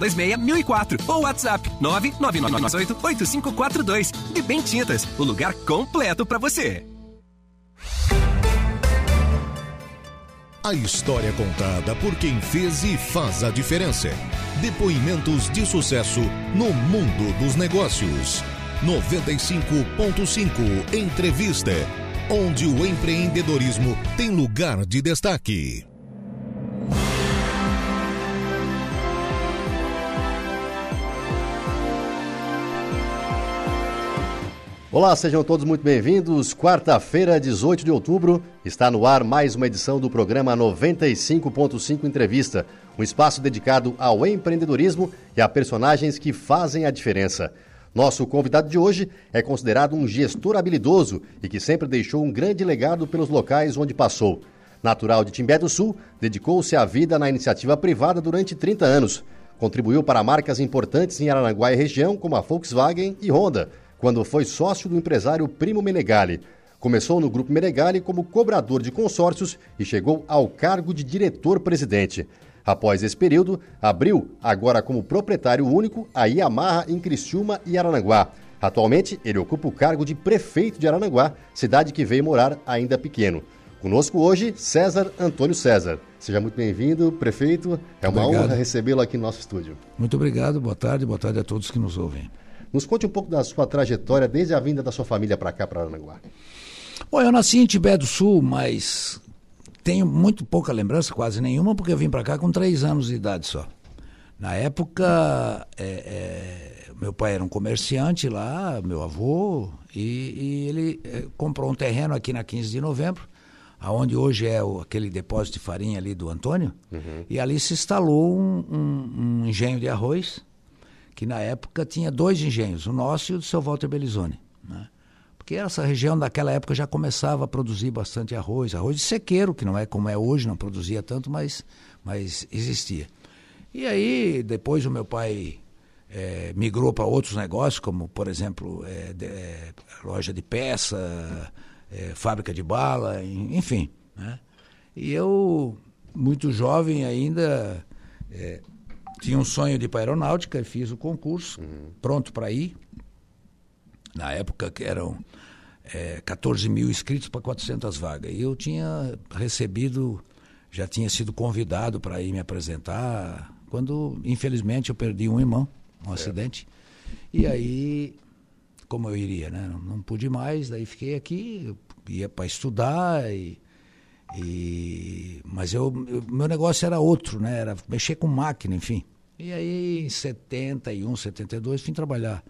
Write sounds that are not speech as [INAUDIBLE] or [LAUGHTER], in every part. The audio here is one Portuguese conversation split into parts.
3526-1004 ou WhatsApp 99998-8542. De Bem Tintas, o lugar completo para você. A história contada por quem fez e faz a diferença. Depoimentos de sucesso no mundo dos negócios. 95.5 Entrevista, onde o empreendedorismo tem lugar de destaque. Olá, sejam todos muito bem-vindos. Quarta-feira, 18 de outubro, está no ar mais uma edição do programa 95.5 Entrevista, um espaço dedicado ao empreendedorismo e a personagens que fazem a diferença. Nosso convidado de hoje é considerado um gestor habilidoso e que sempre deixou um grande legado pelos locais onde passou. Natural de Timbé do Sul, dedicou-se à vida na iniciativa privada durante 30 anos. Contribuiu para marcas importantes em Aranaguá e região, como a Volkswagen e Honda quando foi sócio do empresário Primo Menegali. Começou no Grupo Menegali como cobrador de consórcios e chegou ao cargo de diretor-presidente. Após esse período, abriu, agora como proprietário único, a Yamaha em Criciúma e Aranaguá. Atualmente, ele ocupa o cargo de prefeito de Aranaguá, cidade que veio morar ainda pequeno. Conosco hoje, César Antônio César. Seja muito bem-vindo, prefeito. É uma obrigado. honra recebê-lo aqui no nosso estúdio. Muito obrigado, boa tarde, boa tarde a todos que nos ouvem. Nos conte um pouco da sua trajetória desde a vinda da sua família para cá, para Aranaguá. Bom, eu nasci em Tibé do Sul, mas tenho muito pouca lembrança, quase nenhuma, porque eu vim para cá com três anos de idade só. Na época, é, é, meu pai era um comerciante lá, meu avô, e, e ele é, comprou um terreno aqui na 15 de novembro, aonde hoje é o, aquele depósito de farinha ali do Antônio, uhum. e ali se instalou um, um, um engenho de arroz, que na época tinha dois engenhos, o nosso e o do seu Walter Belizone. Né? Porque essa região naquela época já começava a produzir bastante arroz, arroz de sequeiro, que não é como é hoje, não produzia tanto, mas, mas existia. E aí, depois o meu pai é, migrou para outros negócios, como, por exemplo, é, de, é, loja de peça, fábrica de bala, enfim. Né? E eu, muito jovem ainda, tinha um sonho de ir para aeronáutica, fiz o concurso, uhum. pronto para ir. Na época que eram é, 14 mil inscritos para 400 vagas. E eu tinha recebido, já tinha sido convidado para ir me apresentar, quando infelizmente eu perdi um irmão, um acidente. E aí, como eu iria, né? Não, não pude mais, daí fiquei aqui, ia para estudar e e, mas eu, eu, meu negócio era outro, né? Era mexer com máquina, enfim. E aí, em 71, 72, vim trabalhar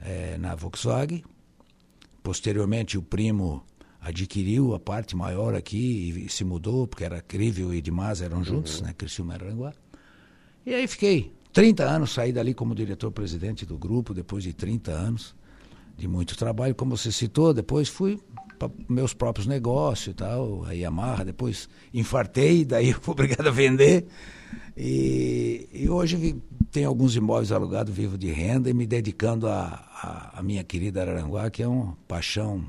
é, na Volkswagen. Posteriormente, o primo adquiriu a parte maior aqui e se mudou, porque era Crível e Dimas eram juntos, uhum. né? Criciúma e Aranguá. E aí fiquei 30 anos, saí dali como diretor-presidente do grupo, depois de 30 anos de muito trabalho, como você citou, depois fui para meus próprios negócios e tal, a Yamaha, depois infartei, [LAUGHS] daí fui obrigado a vender. E, e hoje tenho alguns imóveis alugados, vivo de renda e me dedicando à minha querida Araranguá, que é uma paixão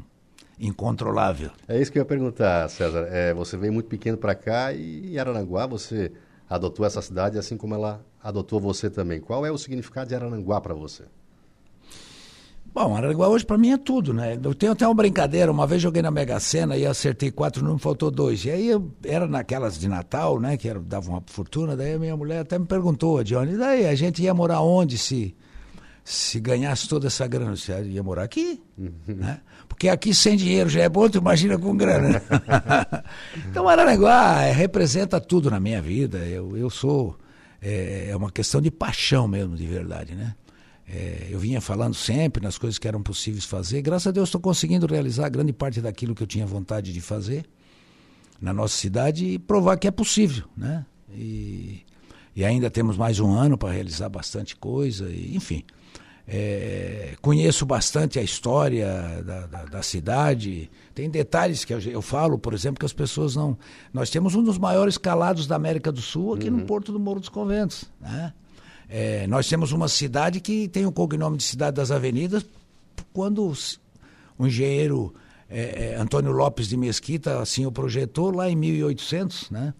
incontrolável. É isso que eu ia perguntar, César. É, você veio muito pequeno para cá e Araranguá você adotou essa cidade assim como ela adotou você também. Qual é o significado de Araranguá para você? Bom, Araranguá hoje para mim é tudo, né? Eu tenho até uma brincadeira, uma vez joguei na Mega Sena e acertei quatro números, faltou dois. E aí eu, era naquelas de Natal, né, que era, dava uma fortuna, daí a minha mulher até me perguntou, a Johnny, daí a gente ia morar onde se se ganhasse toda essa grana? Você ia morar aqui, uhum. né? Porque aqui sem dinheiro já é bom, tu imagina com grana. [LAUGHS] então Araranguá é, representa tudo na minha vida. Eu, eu sou... É, é uma questão de paixão mesmo, de verdade, né? É, eu vinha falando sempre nas coisas que eram possíveis fazer. Graças a Deus estou conseguindo realizar grande parte daquilo que eu tinha vontade de fazer na nossa cidade e provar que é possível, né? E, e ainda temos mais um ano para realizar bastante coisa, e, enfim. É, conheço bastante a história da, da, da, cidade. Tem detalhes que eu, eu, falo, por exemplo, que as pessoas não. Nós temos um dos maiores calados da América do Sul aqui uhum. no Porto do Morro dos Conventos. Né? É, nós temos uma cidade que tem o cognome de Cidade das Avenidas, quando o engenheiro é, é, Antônio Lopes de Mesquita assim o projetou lá em 1800, né?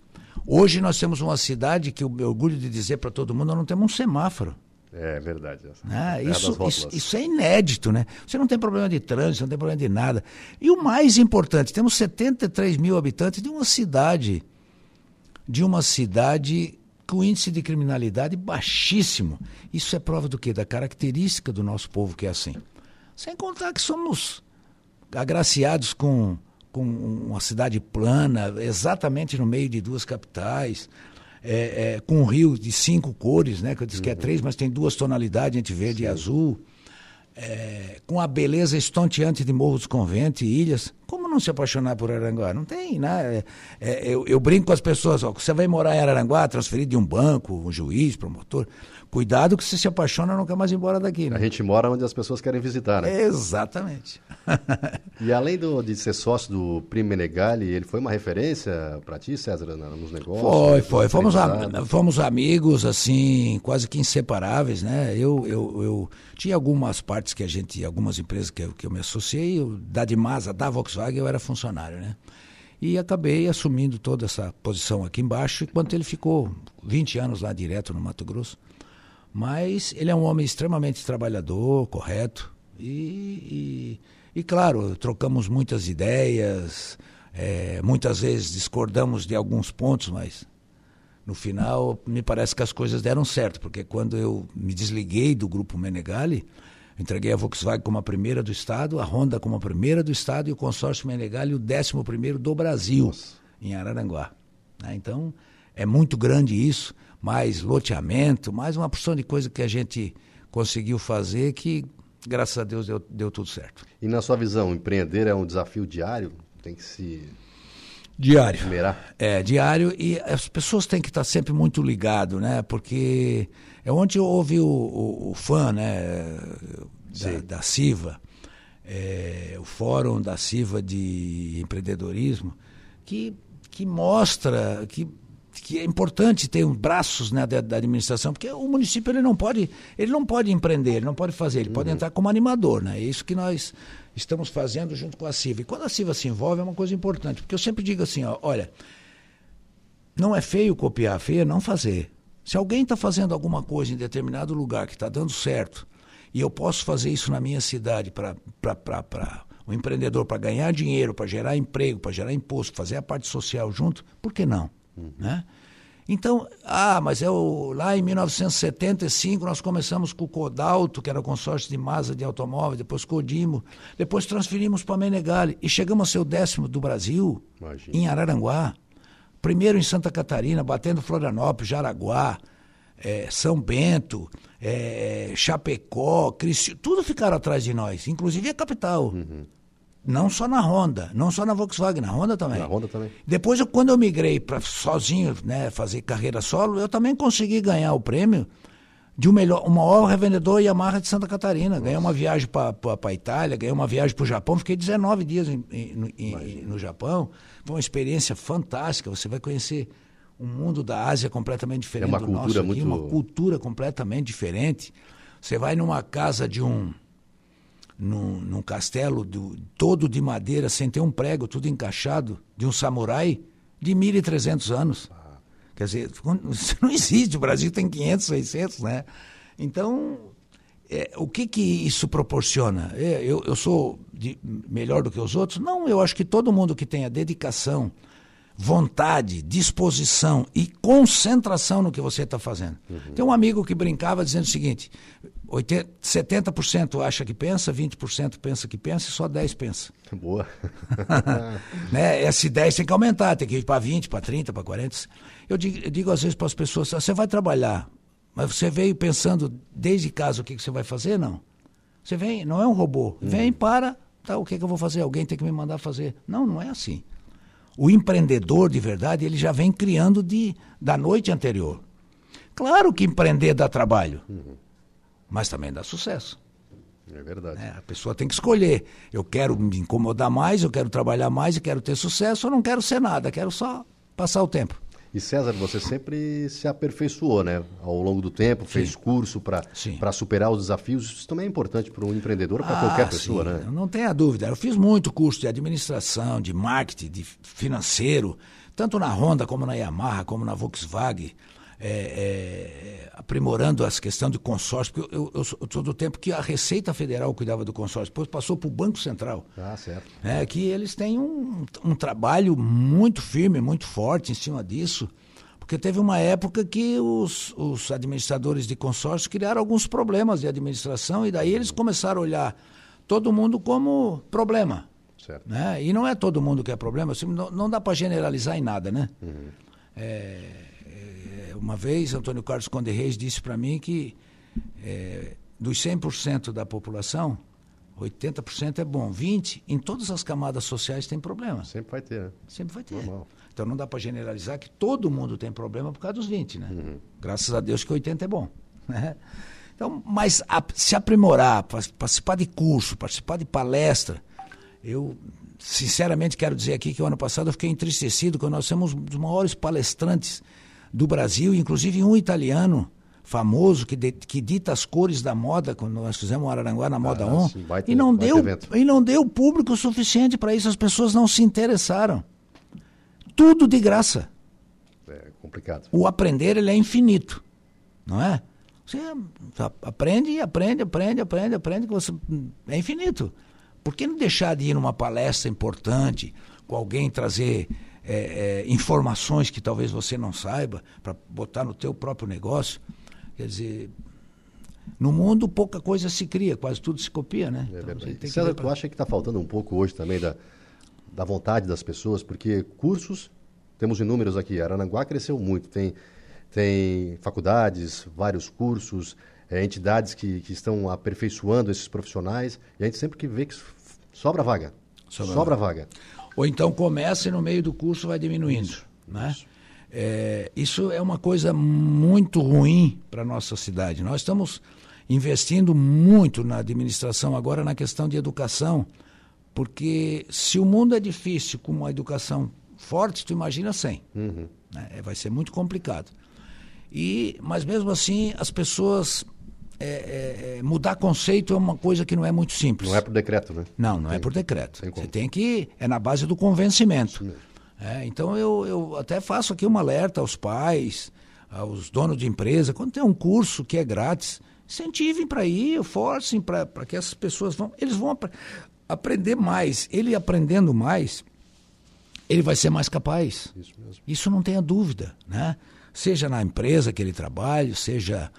Hoje nós temos uma cidade que eu me orgulho de dizer para todo mundo, nós não temos um semáforo. É verdade. Ah, isso, isso, isso, é inédito, né? Você não tem problema de trânsito, não tem problema de nada. E o mais importante, temos 73 mil habitantes de uma cidade, de uma cidade com índice de criminalidade baixíssimo. Isso é prova do quê? Da característica do nosso povo que é assim. Sem contar que somos agraciados com, com uma cidade plana, exatamente no meio de duas capitais é, é, com um rio de cinco cores, né? Que eu disse uhum. que é uhum. três, mas tem duas tonalidades entre verde Sim. e azul. É, com a beleza estonteante de Morro dos Conventos e ilhas. Como não se apaixonar por Aranguá? Não tem, né? É, é, eu, eu, brinco com as pessoas, ó, você vai morar em Aranguá, transferido de um banco, um juiz, promotor. Cuidado que você se apaixona quer mais embora daqui. Né? A gente mora onde as pessoas querem visitar, né? Exatamente. [LAUGHS] e além do, de ser sócio do Primo Menegali, ele foi uma referência para ti, César, nos negócios? Foi, foi. Fomos, a, fomos amigos, assim, quase que inseparáveis, né? Eu, eu, eu tinha algumas partes que a gente, algumas empresas que eu, que eu me associei, da Dimasa, da Volkswagen, eu era funcionário, né? E acabei assumindo toda essa posição aqui embaixo, enquanto ele ficou 20 anos lá direto no Mato Grosso. Mas ele é um homem extremamente trabalhador, correto. E, e, e claro, trocamos muitas ideias, é, muitas vezes discordamos de alguns pontos, mas no final me parece que as coisas deram certo, porque quando eu me desliguei do grupo Menegali, entreguei a Volkswagen como a primeira do Estado, a Honda como a primeira do Estado e o consórcio Menegali o décimo primeiro do Brasil, Nossa. em Araranguá. Né? Então, é muito grande isso mais loteamento, mais uma porção de coisa que a gente conseguiu fazer que, graças a Deus, deu, deu tudo certo. E na sua visão, empreender é um desafio diário? Tem que se Diário. É, diário. E as pessoas têm que estar sempre muito ligado, né? Porque é onde eu ouvi o, o, o fã, né? Da, da CIVA, é, o Fórum da CIVA de Empreendedorismo, que, que mostra que que é importante ter um braços né, da, da, administração, porque o município ele não pode, ele não pode empreender, ele não pode fazer, ele uhum. pode entrar como animador, né? É isso que nós estamos fazendo junto com a CIVA. E quando a CIVA se envolve é uma coisa importante, porque eu sempre digo assim, ó, olha, não é feio copiar, feio é não fazer. Se alguém está fazendo alguma coisa em determinado lugar que está dando certo, e eu posso fazer isso na minha cidade para o um empreendedor, para ganhar dinheiro, para gerar emprego, para gerar imposto, fazer a parte social junto, por que não? Uhum. Né? Então, ah, mas é o, lá em 1975 nós começamos com o Codalto, que era o consórcio de masa de automóvel, depois Codimo, depois transferimos para Menegali e chegamos a ser o décimo do Brasil, Imagina. em Araranguá. Primeiro em Santa Catarina, batendo Florianópolis, Jaraguá, é, São Bento, é, Chapecó, Cristi, tudo ficaram atrás de nós, inclusive a capital. Uhum. Não só na Honda, não só na Volkswagen, na Honda também. Na Honda também. Depois, eu, quando eu migrei para sozinho, né, fazer carreira solo, eu também consegui ganhar o prêmio de um melhor, o maior revendedor Yamaha de Santa Catarina. Nossa. Ganhei uma viagem para a Itália, ganhei uma viagem para o Japão, fiquei 19 dias em, em, em, no Japão. Foi uma experiência fantástica. Você vai conhecer um mundo da Ásia completamente diferente é uma do cultura nosso aqui, muito... uma cultura completamente diferente. Você vai numa casa de um num, num castelo do, todo de madeira, sem ter um prego, tudo encaixado, de um samurai de 1.300 anos. Quer dizer, [LAUGHS] isso não existe, o Brasil tem 500, 600, né? Então, é, o que que isso proporciona? É, eu, eu sou de, melhor do que os outros? Não, eu acho que todo mundo que tem a dedicação, vontade, disposição e concentração no que você está fazendo. Uhum. Tem um amigo que brincava dizendo o seguinte: 80, 70% acha que pensa, 20% pensa que pensa e só 10% pensa. [LAUGHS] Boa. [LAUGHS] né? Esse 10 tem que aumentar, tem que ir para 20, para 30, para 40. Eu digo, eu digo às vezes para as pessoas: você vai trabalhar, mas você veio pensando desde casa o que, que você vai fazer? Não. Você vem, não é um robô. Uhum. Vem, para, tá, o que, que eu vou fazer? Alguém tem que me mandar fazer. Não, não é assim. O empreendedor de verdade, ele já vem criando de, da noite anterior. Claro que empreender dá trabalho. Uhum mas também dá sucesso. É verdade. É, a pessoa tem que escolher. Eu quero me incomodar mais, eu quero trabalhar mais e quero ter sucesso, ou não quero ser nada, quero só passar o tempo. E César, você sempre se aperfeiçoou, né? Ao longo do tempo, fez sim. curso para superar os desafios. Isso também é importante para um empreendedor, para ah, qualquer pessoa, sim. né? Não tenha dúvida. Eu fiz muito curso de administração, de marketing, de financeiro, tanto na Honda como na Yamaha, como na Volkswagen, é, é, aprimorando essa questão de consórcio, porque eu, eu, eu sou do tempo que a Receita Federal cuidava do consórcio, depois passou para o Banco Central. Ah, certo. É, que eles têm um, um trabalho muito firme, muito forte em cima disso, porque teve uma época que os, os administradores de consórcio criaram alguns problemas de administração e daí eles começaram a olhar todo mundo como problema. Certo. Né? E não é todo mundo que é problema, assim, não, não dá para generalizar em nada, né? Uhum. É, uma vez, Antônio Carlos Conde Reis disse para mim que é, dos 100% da população, 80% é bom, 20% em todas as camadas sociais tem problema. Sempre vai ter, né? Sempre vai ter. Normal. Então não dá para generalizar que todo mundo tem problema por causa dos 20, né? Uhum. Graças a Deus que 80 é bom. [LAUGHS] Né? Então, mas a, se aprimorar, participar de curso, participar de palestra, eu sinceramente quero dizer aqui que o ano passado eu fiquei entristecido quando nós temos um dos maiores palestrantes do Brasil, inclusive um italiano famoso que, de, que dita as cores da moda quando nós fizemos o Araranguá na Moda Ah, On sim, baita- e não deu e não deu público suficiente para isso as pessoas não se interessaram tudo de graça É complicado. o aprender ele é infinito, não é? Você aprende, aprende, aprende, aprende, aprende, que você é infinito. Por que não deixar de ir numa palestra importante, com alguém trazer é, é, informações que talvez você não saiba, para botar no teu próprio negócio? Quer dizer, no mundo pouca coisa se cria, quase tudo se copia, né? É Então, tem César, ver tu pra- acha que está faltando um pouco hoje também da, da vontade das pessoas? Porque cursos, temos inúmeros aqui. Arananguá cresceu muito. Tem, tem faculdades, vários cursos, eh, entidades que, que estão aperfeiçoando esses profissionais. E a gente sempre que vê que sobra vaga. Sobra Sobra, vaga. Ou então começa e no meio do curso vai diminuindo. né? É, isso é uma coisa muito ruim para a nossa cidade. Nós estamos investindo muito na administração agora na questão de educação, porque se o mundo é difícil com uma educação forte, tu imagina sem. Uhum. né? É, Vai ser muito complicado. E, mas mesmo assim, as pessoas. É, é, é, mudar conceito é uma coisa que não é muito simples. Não é por decreto, né? Não, não é Tem- por decreto. tem. Você tem que. É na base do convencimento. É, então eu, eu até faço aqui um alerta aos pais, aos donos de empresa, quando tem um curso que é grátis, incentivem para ir, forcem para que essas pessoas vão. Eles vão apre- aprender mais. Ele aprendendo mais, ele vai ser mais capaz. Isso mesmo. Isso não tenha dúvida, né? Seja na empresa que ele trabalha, seja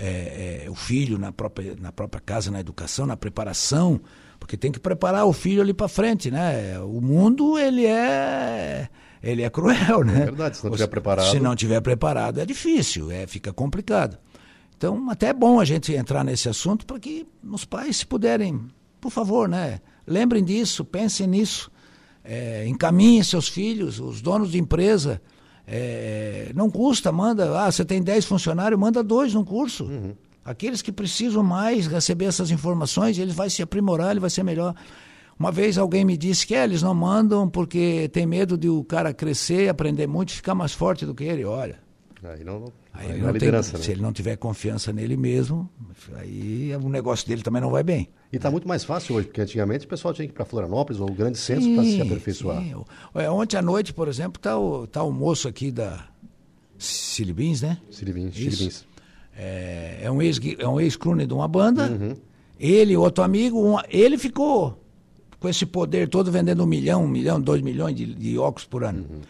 é, é, o filho na própria, na própria casa, na educação, na preparação, porque tem que preparar o filho ali para frente, né? O mundo ele é ele é cruel, né? verdade, se não tiver preparado. Se não tiver preparado é difícil, é fica complicado. Então até é bom a gente entrar nesse assunto para que os pais se puderem, por favor, né? Lembrem disso, pensem nisso. É, encaminhem seus filhos, os donos de empresa. É, não custa, manda. Ah, você tem 10 funcionários, manda dois num curso. Aqueles que precisam mais receber essas informações, ele vai se aprimorar, ele vai ser melhor. Uma vez alguém me disse que é, eles não mandam porque tem medo de o cara crescer, aprender muito e ficar mais forte do que ele. Olha, Aí não, aí aí não tem- liderança, se né? ele não tiver confiança nele mesmo, aí o negócio dele também não vai bem. E está muito mais fácil hoje, porque antigamente o pessoal tinha que ir para Florianópolis ou grandes centros para se aperfeiçoar. sim. É, Ontem à noite, por exemplo, está o, tá o moço aqui da Silibins, né? Silibins. É, é um ex é um ex-crooner de uma banda. Uhum. Ele, outro amigo, um- ele ficou com esse poder todo vendendo um milhão, um milhão, dois milhões de, de óculos por ano. Uhum.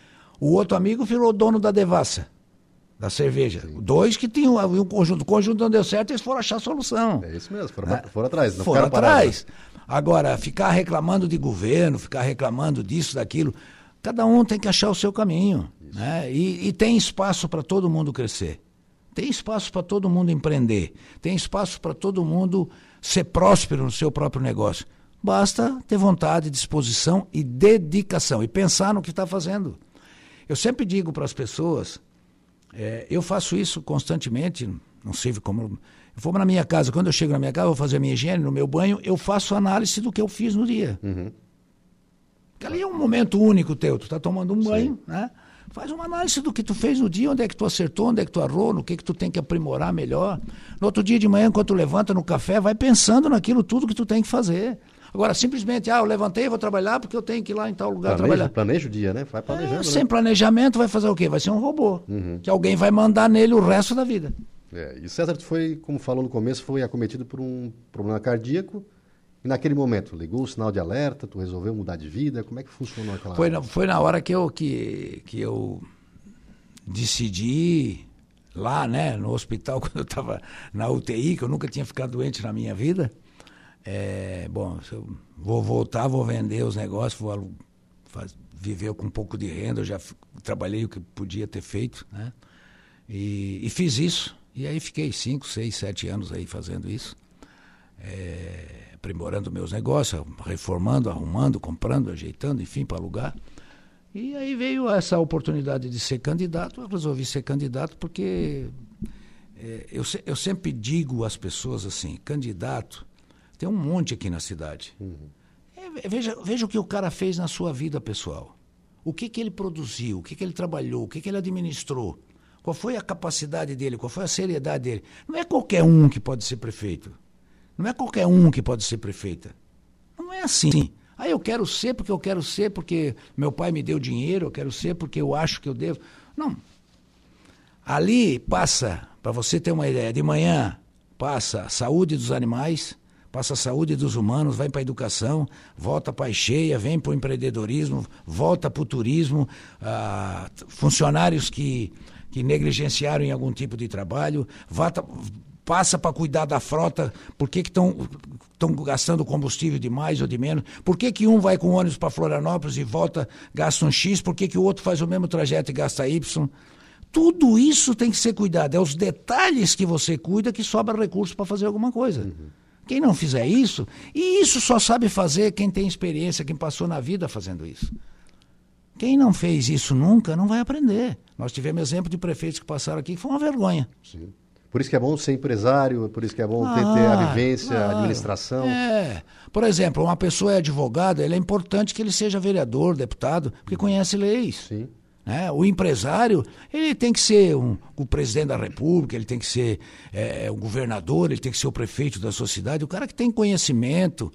O outro amigo virou dono da Devassa, da cerveja. Dois que tinham um conjunto. O conjunto não deu certo, eles foram achar a solução. É isso mesmo, foram, foram atrás, não foram parados. atrás. Agora, ficar reclamando de governo, ficar reclamando disso, daquilo, cada um tem que achar o seu caminho. Né? E, e tem espaço para todo mundo crescer. Tem espaço para todo mundo empreender. Tem espaço para todo mundo ser próspero no seu próprio negócio. Basta ter vontade, disposição e dedicação. E pensar no que está fazendo. Eu sempre digo para as pessoas, é, eu faço isso constantemente, não sei como. Eu vou na minha casa, quando eu chego na minha casa, vou fazer a minha higiene, no meu banho, eu faço análise do que eu fiz no dia. Uhum. Porque ali é um momento único teu, tu está tomando um banho, né? Faz uma análise do que tu fez no dia, onde é que tu acertou, onde é que tu errou, no que que tu tem que aprimorar melhor. No outro dia de manhã, quando tu levanta no café, vai pensando naquilo tudo que tu tem que fazer. Agora, simplesmente, ah, eu levantei, vou trabalhar porque eu tenho que ir lá em tal lugar Planeja, trabalhar. planeja o dia, né? Vai planejando. É, né? sem planejamento, vai fazer o quê? Vai ser um robô. Que alguém vai mandar nele o resto da vida. É, e o César foi, como falou no começo, foi acometido por um problema cardíaco. E naquele momento, ligou o sinal de alerta, tu resolveu mudar de vida, como é que funcionou aquela Foi na, foi na hora que eu, que, que eu decidi, lá, né, no hospital, [LAUGHS] quando eu estava na UTI, que eu nunca tinha ficado doente na minha vida. É, bom, eu vou voltar, vou vender os negócios, vou faz- viver com um pouco de renda, eu já trabalhei o que podia ter feito, né? E, e fiz isso. E aí fiquei cinco, seis, sete anos aí fazendo isso. É, aprimorando meus negócios, reformando, arrumando, comprando, ajeitando, enfim, para alugar. E aí veio essa oportunidade de ser candidato. Eu resolvi ser candidato porque é, eu, eu sempre digo às pessoas assim: candidato, tem um monte aqui na cidade. É, ve- veja, veja o que o cara fez na sua vida pessoal. O que, que ele produziu, o que, que ele trabalhou, o que, que ele administrou. Qual foi a capacidade dele, qual foi a seriedade dele. Não é qualquer um que pode ser prefeito. Não é qualquer um que pode ser prefeita. Não é assim. Ah, eu quero ser porque eu quero ser, porque meu pai me deu dinheiro, eu quero ser porque eu acho que eu devo. Não. Ali passa, para você ter uma ideia, de manhã passa a saúde dos animais, passa a saúde dos humanos, vai para a educação, volta para a cheia, vem para o empreendedorismo, volta para o turismo, ah, funcionários que, que negligenciaram em algum tipo de trabalho, volta, passa para cuidar da frota, por que estão estão gastando combustível de mais ou de menos? Por que, que um vai com ônibus para Florianópolis e volta, gasta um X? Por que, que o outro faz o mesmo trajeto e gasta Y? Tudo isso tem que ser cuidado. É os detalhes que você cuida que sobra recurso para fazer alguma coisa. Quem não fizer isso, e isso só sabe fazer quem tem experiência, quem passou na vida fazendo isso. Quem não fez isso nunca não vai aprender. Nós tivemos exemplo de prefeitos que passaram aqui que foi uma vergonha. Sim. Por isso que é bom ser empresário, por isso que é bom ter, ter a Ah, vivência, a claro. administração. É. Por exemplo, uma pessoa é advogada, ele é importante que ele seja vereador, deputado, porque conhece leis. Sim. Né? O empresário, ele tem que ser um, o presidente da república, ele tem que ser é, um governador, ele tem que ser o prefeito da sua cidade. O cara que tem conhecimento,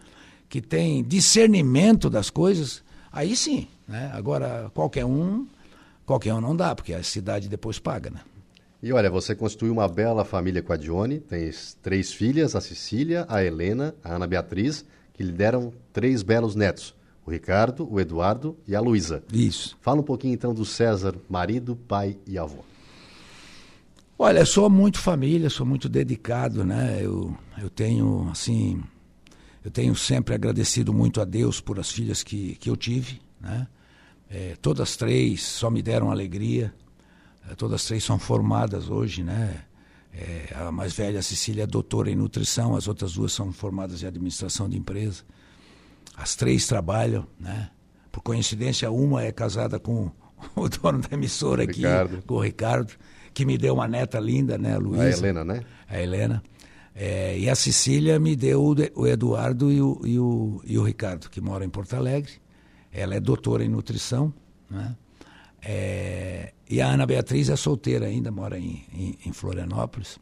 que tem discernimento das coisas, aí sim. Né? Agora, qualquer um, qualquer um não dá, porque a cidade depois paga, né? E olha, você constituiu uma bela família com a Dione, tens três filhas, a Cecília, a Helena, a Ana Beatriz, que lhe deram três belos netos, o Ricardo, o Eduardo e a Luísa. Isso. Fala um pouquinho então do César, marido, pai e avô. Olha, eu sou muito família, sou muito dedicado, né? Eu, eu tenho, assim, eu tenho sempre agradecido muito a Deus por as filhas que, que eu tive, né? É, todas três só me deram alegria, é, todas três são formadas hoje, né? É, a mais velha, a Cecília, é doutora em nutrição, as outras duas são formadas em administração de empresa. As três trabalham, né? Por coincidência, uma é casada com [LAUGHS] o dono da emissora aqui, Ricardo. com o Ricardo, que me deu uma neta linda, né, Luísa? A Helena, né? A Helena. É, e a Cecília me deu o, de- o Eduardo e o, e, o, e o Ricardo, que mora em Porto Alegre. Ela é doutora em nutrição, né? É, e a Ana Beatriz é solteira ainda, mora em, em, em Florianópolis.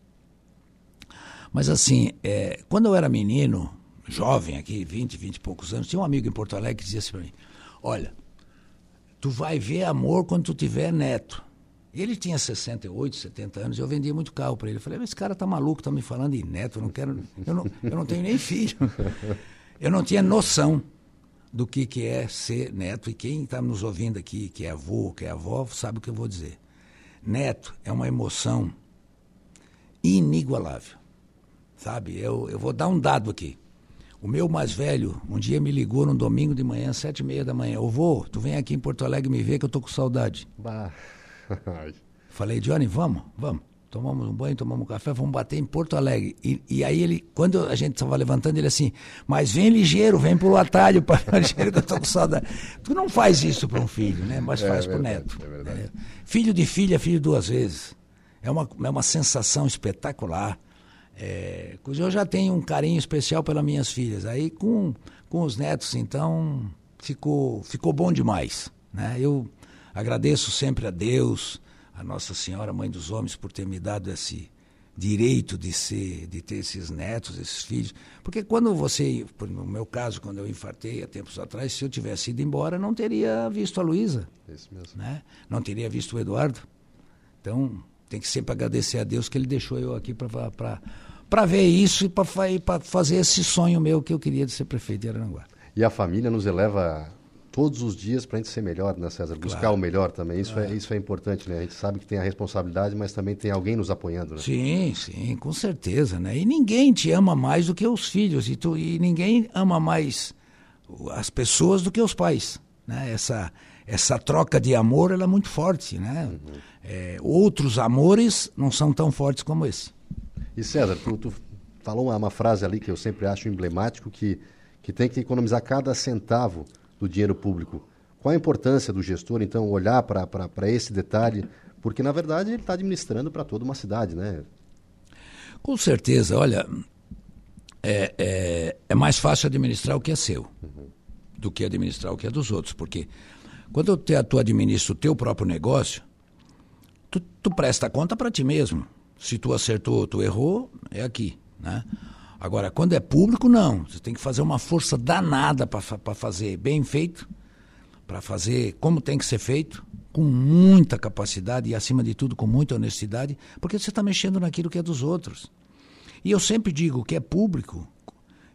Mas assim, é, quando eu era menino, jovem aqui, 20, 20 e poucos anos, tinha um amigo em Porto Alegre que dizia assim para mim, olha, tu vai ver amor quando tu tiver neto. Ele tinha 68, 70 anos, eu vendia muito carro para ele. Eu falei, esse cara tá maluco, tá me falando em neto, eu não quero, eu não, eu não tenho nem filho. Eu não tinha noção do que, que é ser neto, e quem está nos ouvindo aqui, que é avô, que é avó, sabe o que eu vou dizer. Neto é uma emoção inigualável, sabe? Eu, eu vou dar um dado aqui. O meu mais velho, um dia me ligou num domingo de manhã, sete e meia da manhã. Ô vô, tu vem aqui em Porto Alegre me ver que eu tô com saudade. Bah. [LAUGHS] Falei, Johnny, vamos, vamos. Tomamos um banho, tomamos um café, vamos bater em Porto Alegre. E, e aí ele, quando a gente estava levantando, ele assim, mas vem ligeiro, vem pelo atalho, para [LAUGHS] ligeiro que eu tô com saudade. Tu não faz isso para um filho, né? Mas É faz para o verdade, neto. é verdade. É. Filho de filho é filho duas vezes. É uma, é uma sensação espetacular. É, eu já tenho um carinho especial pelas minhas filhas. Aí com, com os netos, então, ficou, ficou bom demais. Né? Eu agradeço sempre a Deus, a Nossa Senhora, Mãe dos Homens, por ter me dado esse, direito de ser, de ter esses netos, esses filhos. Porque quando você, no meu caso, quando eu infartei há tempos atrás, se eu tivesse ido embora, não teria visto a Luísa. Né? Não teria visto o Eduardo. Então, tem que sempre agradecer a Deus que ele deixou eu aqui para ver isso e para fazer esse sonho meu que eu queria de ser prefeito de Aranguá. E a família nos eleva todos os dias para a gente ser melhor, né, César? Buscar claro. o melhor também. Isso, é. é. isso é importante, né? A gente sabe que tem a responsabilidade, mas também tem alguém nos apoiando, né? Sim, sim, com certeza, né? E ninguém te ama mais do que os filhos, e, tu, e ninguém ama mais as pessoas do que os pais, né? Essa, essa troca de amor, ela é muito forte, né? Uhum. É, outros amores não são tão fortes como esse. E César, tu, tu falou uma, uma frase ali que eu sempre acho emblemático, que, que tem que economizar cada centavo do dinheiro público. Qual a importância do gestor, então, olhar para esse detalhe? Porque, na verdade, ele está administrando para toda uma cidade, né? Com certeza. Olha, é, é, é, mais fácil administrar o que é seu uhum. do que administrar o que é dos outros. Porque quando tu administra o teu próprio negócio, tu, tu presta conta para ti mesmo. Se tu acertou, tu errou, é aqui, né? Agora, quando é público, não. Você tem que fazer uma força danada para fazer bem feito, para fazer como tem que ser feito, com muita capacidade e, acima de tudo, com muita honestidade, porque você está mexendo naquilo que é dos outros. E eu sempre digo que é público.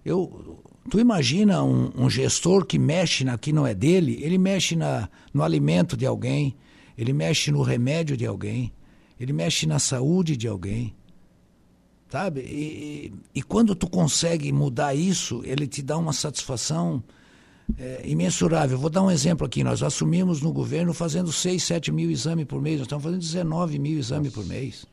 Eu, tu imagina um, um gestor que mexe na que não é dele, ele mexe na, no alimento de alguém, ele mexe no remédio de alguém, ele mexe na saúde de alguém sabe? E, e, quando tu consegue mudar isso, ele te dá uma satisfação é, imensurável. Vou dar um exemplo aqui. Nós assumimos no governo fazendo 6, 7 mil exames por mês. Nós estamos fazendo 19 mil exames por mês.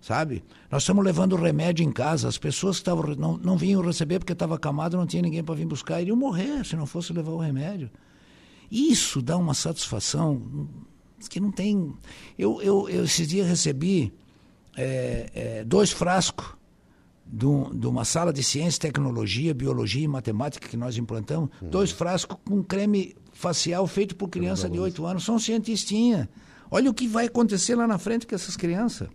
Sabe? Nós estamos levando remédio em casa. As pessoas que tavam, não, não vinham receber porque estava acamado, não tinha ninguém para vir buscar. Iriam morrer se não fosse levar o remédio. Isso dá uma satisfação que não tem. Eu, eu, eu esses dias recebi é, é, dois frascos de, um, de, uma sala de ciência, tecnologia, biologia e matemática que nós implantamos, uhum. dois frascos com creme facial feito por criança de 8 anos. São cientistinha. Olha o que vai acontecer lá na frente com essas crianças.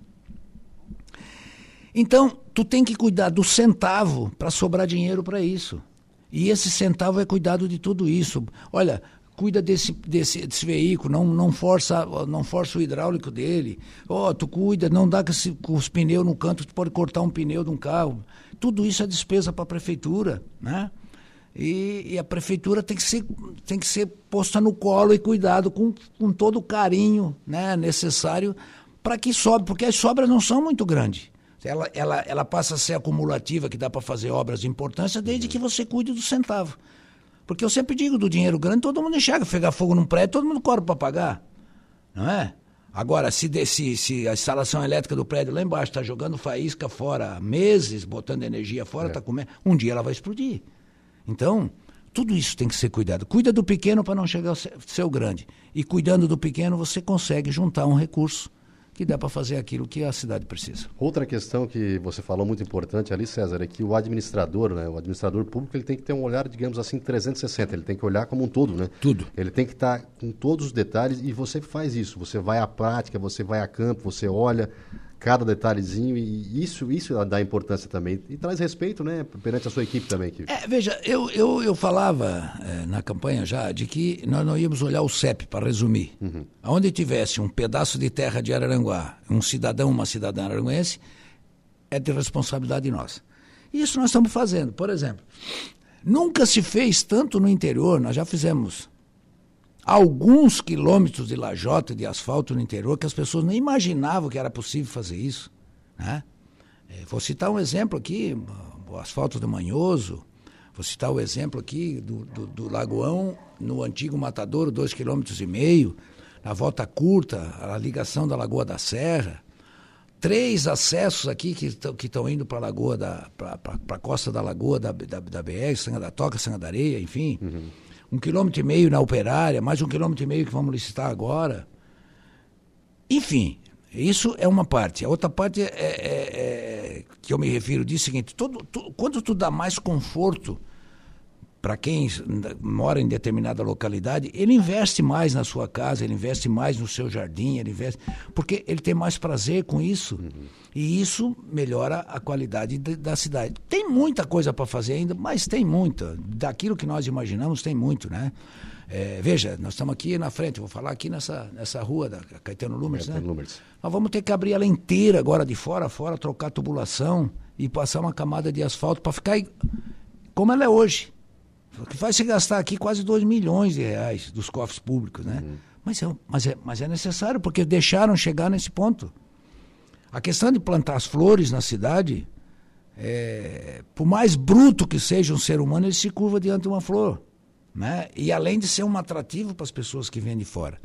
Então, tu tem que cuidar do centavo para sobrar dinheiro para isso. E esse centavo é cuidado de tudo isso. Olha, cuida desse, desse, desse, veículo, não, não, força, não força o hidráulico dele. Ó, oh, tu cuida, não dá com, esse, com, os pneus no canto, tu pode cortar um pneu de um carro. Tudo isso é despesa para a prefeitura, né? E, e, a prefeitura tem que ser, tem que ser posta no colo e cuidado com, com todo o carinho né, necessário para que sobre, porque as sobras não são muito grandes. Ela, ela, ela passa a ser acumulativa, que dá para fazer obras de importância, desde que você cuide do centavo. Porque eu sempre digo, do dinheiro grande, todo mundo enxerga. Pegar fogo num prédio, todo mundo corre para pagar. Não é? Agora, se, se, se, a instalação elétrica do prédio lá embaixo está jogando faísca fora meses, botando energia fora, está é. comendo, um dia ela vai explodir. Então, tudo isso tem que ser cuidado. Cuida do pequeno para não chegar a ser o grande. E cuidando do pequeno, você consegue juntar um recurso que dá para fazer aquilo que a cidade precisa. Outra questão que você falou muito importante ali, César, é que o administrador, né, o administrador público, ele tem que ter um olhar, digamos assim, 360. Ele tem que olhar como um todo, né? Tudo. Ele tem que estar tá com todos os detalhes e você faz isso. Você vai à prática, você vai a campo, você olha cada detalhezinho e isso isso dá importância também e traz respeito né perante a sua equipe também aqui. É, veja eu, eu, eu falava é, na campanha já de que nós não íamos olhar o CEP para resumir uhum. onde tivesse um pedaço de terra de Araranguá um cidadão uma cidadã araranguense é de responsabilidade nossa isso nós estamos fazendo por exemplo nunca se fez tanto no interior nós já fizemos alguns quilômetros de lajota de asfalto no interior que as pessoas nem imaginavam que era possível fazer isso. Né? É, vou citar um exemplo aqui, o asfalto do Manhoso, vou citar o exemplo aqui do, do, do Lagoão, no antigo Matadouro, dois quilômetros e meio, na volta curta, a ligação da Lagoa da Serra, três acessos aqui que estão indo para a Lagoa da para a costa da Lagoa da, da, da BR, Sanga da Toca, Sanga da Areia, enfim. Uhum um quilômetro e meio na operária, mais um quilômetro e meio que vamos licitar agora. Enfim, isso é uma parte. A outra parte é, é, é que eu me refiro diz o seguinte: todo, tu, quando tu dá mais conforto para quem mora em determinada localidade, ele investe mais na sua casa, ele investe mais no seu jardim, ele investe. Porque ele tem mais prazer com isso. Uhum. E isso melhora a qualidade de, da cidade. Tem muita coisa para fazer ainda, mas tem muita. Daquilo que nós imaginamos, tem muito, né? É, veja, nós estamos aqui na frente, vou falar aqui nessa, nessa rua da Caetano Lumers, né? Lumers. Nós vamos ter que abrir ela inteira agora, de fora a fora, trocar tubulação e passar uma camada de asfalto para ficar como ela é hoje. Que faz se gastar aqui quase 2 milhões de reais dos cofres públicos, né? Uhum. Mas, é, mas, é, mas é necessário, porque deixaram chegar nesse ponto. A questão de plantar as flores na cidade, é, por mais bruto que seja um ser humano, ele se curva diante de uma flor. Né? E além de ser um atrativo para as pessoas que vêm de fora.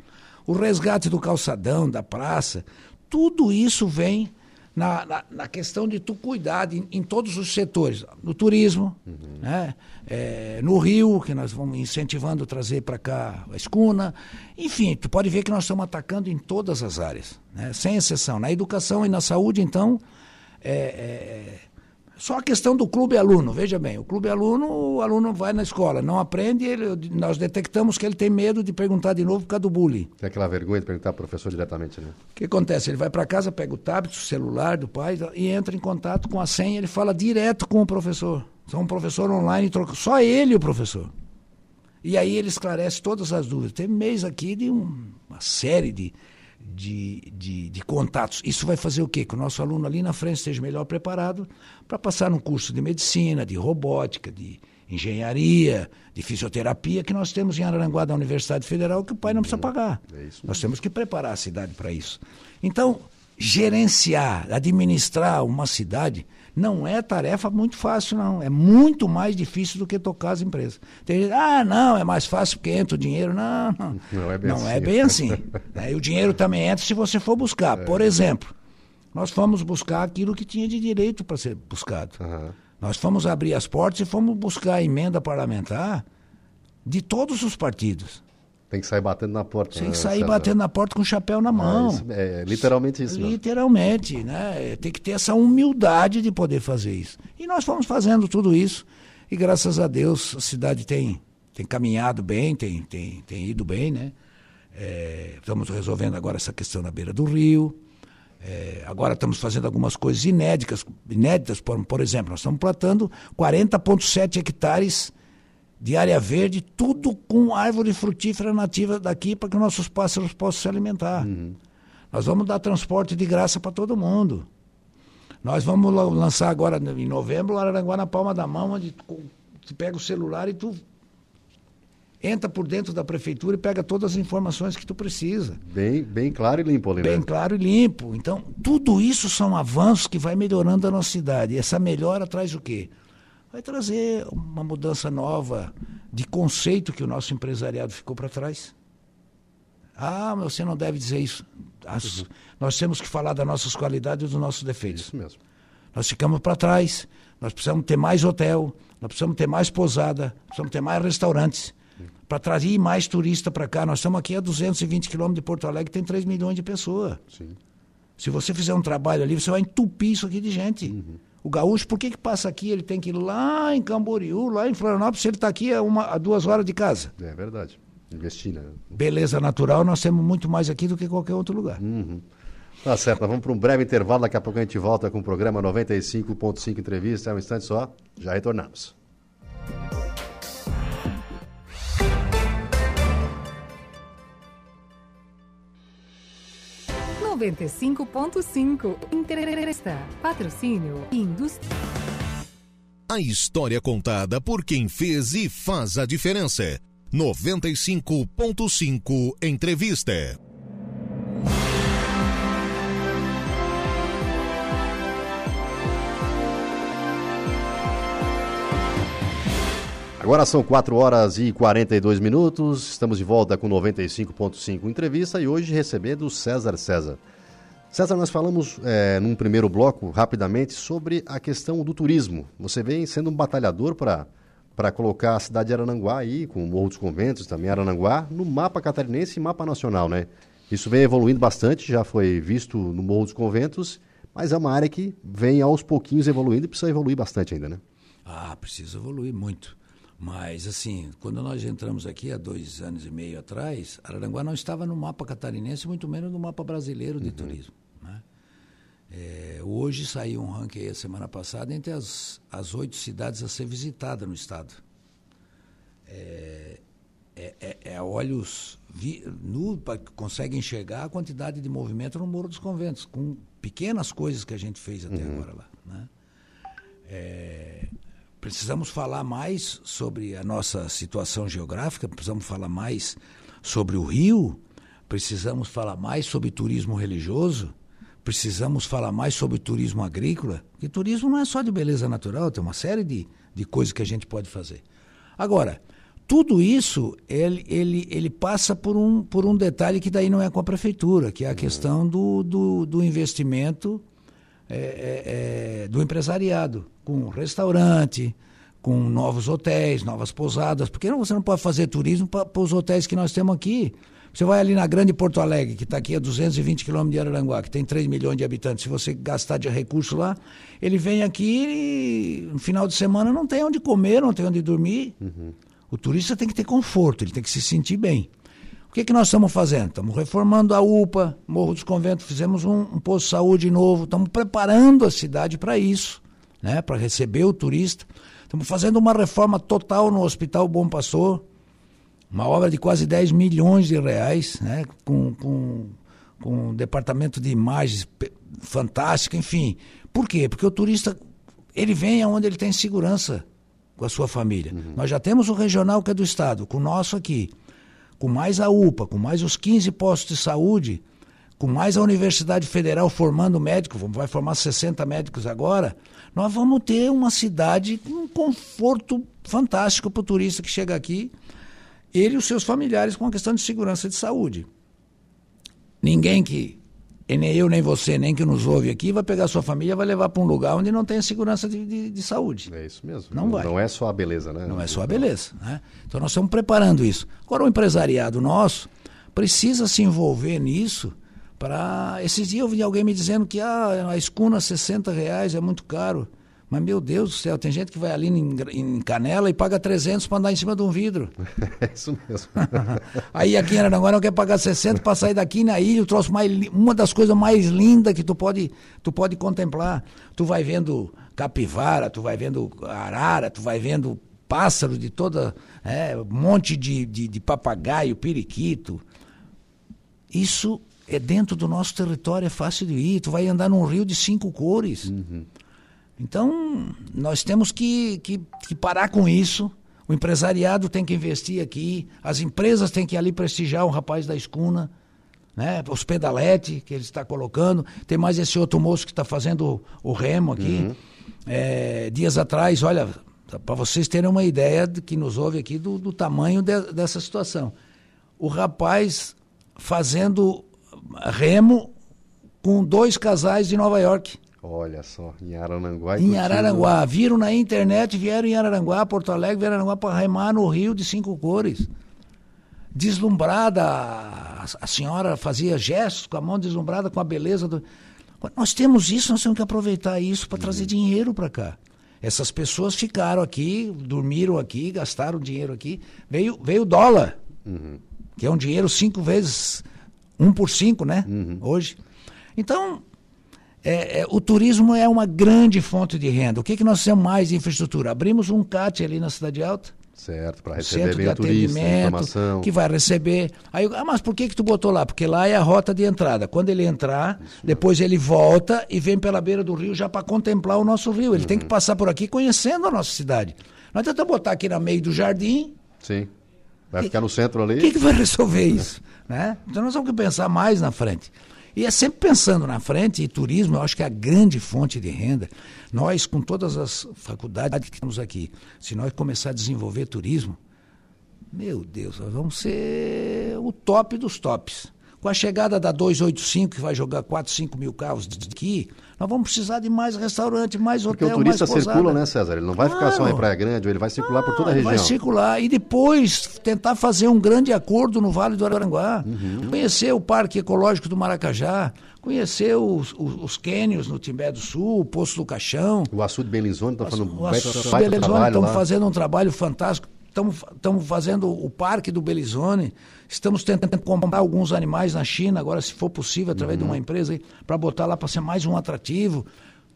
O resgate do calçadão, da praça, tudo isso vem na, na, na questão de tu cuidar em, em, todos os setores. No turismo, uhum. né? É, no Rio, que nós vamos incentivando trazer para cá a escuna. Enfim, tu pode ver que nós estamos atacando em todas as áreas, né? sem exceção. Na educação e na saúde, então, é, é só a questão do clube aluno, veja bem, o clube aluno, o aluno vai na escola, não aprende, ele, nós detectamos que ele tem medo de perguntar de novo por causa do bullying. Tem aquela vergonha de perguntar para o professor diretamente, né? O que acontece? Ele vai para casa, pega o tablet, o celular do pai e entra em contato com a senha, ele fala direto com o professor. São um professor online, troca, só ele o professor. E aí ele esclarece todas as dúvidas. Tem mês aqui de um, uma série de, de, de, de, contatos. Isso vai fazer o quê? Que o nosso aluno ali na frente esteja melhor preparado para passar num curso de medicina, de robótica, de engenharia, de fisioterapia que nós temos em Araranguá da Universidade Federal que o pai não precisa pagar. É nós temos que preparar a cidade para isso. Então, gerenciar, administrar uma cidade não é tarefa muito fácil, não. É muito mais difícil do que tocar as empresas. Tem gente, ah, não, é mais fácil porque entra o dinheiro. Não, não. [LAUGHS] Não é bem não assim. É bem assim. é, e o dinheiro também entra se você for buscar. É. Por exemplo, nós fomos buscar aquilo que tinha de direito para ser buscado. Uhum. Nós fomos abrir as portas e fomos buscar a emenda parlamentar de todos os partidos. Tem que sair batendo na porta. Tem que né, sair César? batendo na porta com o chapéu na mão. É, isso, é literalmente isso. Literalmente, mesmo. né? Tem que ter essa humildade de poder fazer isso. E nós fomos fazendo tudo isso. E graças a Deus a cidade tem, tem caminhado bem, tem, tem, tem ido bem, né? É, estamos resolvendo agora essa questão na beira do rio. É, agora estamos fazendo algumas coisas inéditas, inéditas por, por exemplo, nós estamos plantando 40,7 hectares de área verde, tudo com árvore frutífera nativa daqui para que nossos pássaros possam se alimentar. Uhum. Nós vamos dar transporte de graça para todo mundo. Nós vamos lançar agora em novembro o Araranguá na palma da mão, onde tu pega o celular e tu entra por dentro da prefeitura e pega todas as informações que tu precisa. Bem, bem claro e limpo, ali, Bem né? claro e limpo. Então, tudo isso são avanços que vai melhorando a nossa cidade. E essa melhora traz o quê? Vai trazer uma mudança nova de conceito que o nosso empresariado ficou para trás. Ah, mas você não deve dizer isso. As, uhum. Nós temos que falar das nossas qualidades e dos nossos defeitos. Isso mesmo. Nós ficamos para trás. Nós precisamos ter mais hotel, nós precisamos ter mais pousada, precisamos ter mais restaurantes. Uhum. Para trazer mais turista para cá. Nós estamos aqui a 220 quilômetros de Porto Alegre, tem 3 milhões de pessoas. Sim. Se você fizer um trabalho ali, você vai entupir isso aqui de gente. Uhum. O gaúcho, por que, que passa aqui? Ele tem que ir lá em Camboriú, lá em Florianópolis, ele está aqui a, uma, a duas horas de casa. É verdade. Investir, né? Beleza natural, nós temos muito mais aqui do que qualquer outro lugar. Uhum. Tá certo, vamos para um breve intervalo, daqui a pouco a gente volta com o programa 95.5 Entrevista. É um instante só, já retornamos. 95.5. Entrevista. Patrocínio. Indústria. A história contada por quem fez e faz a diferença. 95.5 Entrevista. Agora são 4 horas e 42 minutos. Estamos de volta com 95.5 entrevista e hoje recebendo César César. César, nós falamos é, num primeiro bloco, rapidamente, sobre a questão do turismo. Você vem sendo um batalhador para colocar a cidade de Arananguá aí, com o dos Conventos, também Arananguá, no mapa catarinense e mapa nacional, né? Isso vem evoluindo bastante, já foi visto no Morro dos Conventos, mas é uma área que vem aos pouquinhos evoluindo e precisa evoluir bastante ainda, né? Ah, precisa evoluir muito. Mas, assim, quando nós entramos aqui há dois anos e meio atrás, Araranguá não estava no mapa catarinense, muito menos no mapa brasileiro de uhum. turismo. Né? É, hoje saiu um ranking a semana passada entre as, as oito cidades a ser visitada no estado. É, é, é, é olhos vi, nu para que consegue enxergar a quantidade de movimento no Morro dos Conventos, com pequenas coisas que a gente fez até uhum. agora lá. Né? É, precisamos falar mais sobre a nossa situação geográfica, precisamos falar mais sobre o Rio, precisamos falar mais sobre turismo religioso, precisamos falar mais sobre turismo agrícola, porque turismo não é só de beleza natural, tem uma série de, de coisas que a gente pode fazer. Agora, tudo isso ele, ele, ele passa por um, por um detalhe que daí não é com a prefeitura, que é a questão do, do, do investimento é, é, é, do empresariado, com restaurante, com novos hotéis, novas pousadas. Porque você não pode fazer turismo para os hotéis que nós temos aqui. Você vai ali na Grande Porto Alegre, que está aqui a 220 quilômetros de Araranguá, que tem 3 milhões de habitantes. Se você gastar de recurso lá, ele vem aqui e no final de semana não tem onde comer, não tem onde dormir. Uhum. O turista tem que ter conforto, ele tem que se sentir bem. O que, que nós estamos fazendo? Estamos reformando a UPA, Morro dos Conventos, fizemos um, um posto de saúde novo, estamos preparando a cidade para isso, né? para receber o turista. Estamos fazendo uma reforma total no Hospital Bom Pastor, uma obra de quase 10 milhões de reais, né? com, com, com um departamento de imagens fantástico, enfim. Por quê? Porque o turista ele vem aonde ele tem segurança com a sua família. Uhum. Nós já temos o regional que é do Estado, com o nosso aqui com mais a UPA, com mais os 15 postos de saúde, com mais a Universidade Federal formando médicos, vai formar 60 médicos agora, nós vamos ter uma cidade com um conforto fantástico para o turista que chega aqui, ele e os seus familiares com a questão de segurança de saúde. Ninguém que e nem eu, nem você, nem que nos ouve aqui, vai pegar sua família e vai levar para um lugar onde não tem segurança de, de, de, saúde. É isso mesmo. Não, não vai. Não é só a beleza, né? Não é só a beleza. Né? Então nós estamos preparando isso. Agora o empresariado nosso precisa se envolver nisso para... Esses dias eu vi alguém me dizendo que ah, a escuna 60 reais é muito caro. Mas, meu Deus do céu, tem gente que vai ali em, em Canela e paga 300 para andar em cima de um vidro. [LAUGHS] É isso mesmo. [LAUGHS] Aí aqui em Aranaguá não quer pagar 60 para sair daqui na ilha, o troço mais, uma das coisas mais lindas que tu pode, tu pode contemplar. Tu vai vendo capivara, tu vai vendo arara, tu vai vendo pássaro de toda, é, um monte de, de, de papagaio, periquito. Isso é dentro do nosso território, é fácil de ir. Tu vai andar num rio de cinco cores. Uhum. Então, nós temos que, que, que, parar com isso. O empresariado tem que investir aqui, as empresas têm que ir ali prestigiar o rapaz da escuna, né? os pedalete que ele está colocando. Tem mais esse outro moço que está fazendo o, o, remo aqui. Uhum. É, dias atrás, olha, para vocês terem uma ideia de que nos ouve aqui do, do tamanho de, dessa situação. O rapaz fazendo remo com dois casais de Nova York. Olha só, em Araranguá. Em Araranguá. Viram na internet, vieram em Araranguá, Porto Alegre, vieram em Araranguá para remar no Rio de Cinco Cores. Deslumbrada, a, senhora fazia gestos com a mão deslumbrada com a beleza do. Nós temos isso, nós temos que aproveitar isso para uhum. trazer dinheiro para cá. Essas pessoas ficaram aqui, dormiram aqui, gastaram dinheiro aqui. Veio, veio o dólar, uhum. que é um dinheiro cinco vezes, um por cinco, né? Uhum. Hoje. Então, é, é, o turismo é uma grande fonte de renda. O que, que nós temos mais de infraestrutura? Abrimos um CAT ali na Cidade Alta. Certo, para receber centro bem de turista, informação. Que vai receber. Aí, ah, mas por que, que tu botou lá? Porque lá é a rota de entrada. Quando ele entrar, Isso depois ele volta e vem pela beira do rio já para contemplar o nosso rio. Ele uhum. tem que passar por aqui conhecendo a nossa cidade. Não adianta botar aqui no meio do jardim. Sim. Vai ficar no centro ali. O que, que vai resolver isso? né? Então nós temos que pensar mais na frente. E é sempre pensando na frente, e turismo eu acho que é a grande fonte de renda. Nós, com todas as faculdades que temos aqui, se nós começar a desenvolver turismo, meu Deus, nós vamos ser o top dos tops. Com a chegada da 285, que vai jogar 4, 5 mil carros aqui, nós vamos precisar de mais restaurante, mais Porque hotel, o turista circula, né, César? Ele não vai ficar só em Claro. Praia Grande, ele vai circular por toda a Ah, região. Vai circular e depois tentar fazer um grande acordo no Vale do Aranguá. Uhum. Conhecer o Parque Ecológico do Maracajá, conhecer os, os, os cânions no Timbé do Sul, o Poço do Caixão. O açude Belizone está fazendo um O baita, trabalho lá. fazendo um trabalho fantástico. Estamos fazendo o Parque do Belizone. Estamos tentando comprar alguns animais na China, agora, se for possível, através Uhum. de uma empresa, para botar lá para ser mais um atrativo.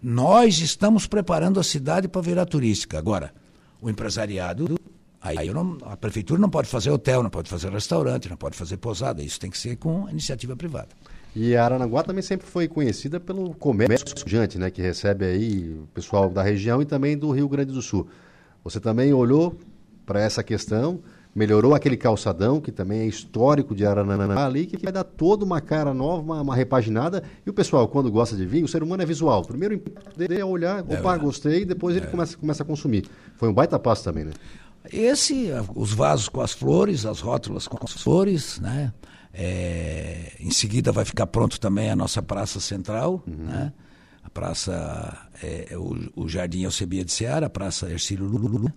Nós estamos preparando a cidade para virar turística. Agora, o empresariado, aí eu não- a prefeitura não pode fazer hotel, não pode fazer restaurante, não pode fazer pousada. Isso tem que ser com iniciativa privada. E a Aranaguá também sempre foi conhecida pelo comércio estudante, né? Que recebe aí o pessoal da região e também do Rio Grande do Sul. Você também olhou para essa questão, melhorou aquele calçadão, que também é histórico de Aranaguá ali, que vai dar toda uma cara nova, uma, uma repaginada. E o pessoal, quando gosta de vinho, o ser humano é visual. Primeiro o dele é olhar, opa, gostei, e depois ele começa, começa a consumir. Foi um baita passo também, né? Esse, os vasos com as flores, as rótulas com as flores, né? É, em seguida vai ficar pronto também a nossa praça central, né? A praça, é, é o, o Jardim Alcebia de Seara, a praça Ercílio Lulu,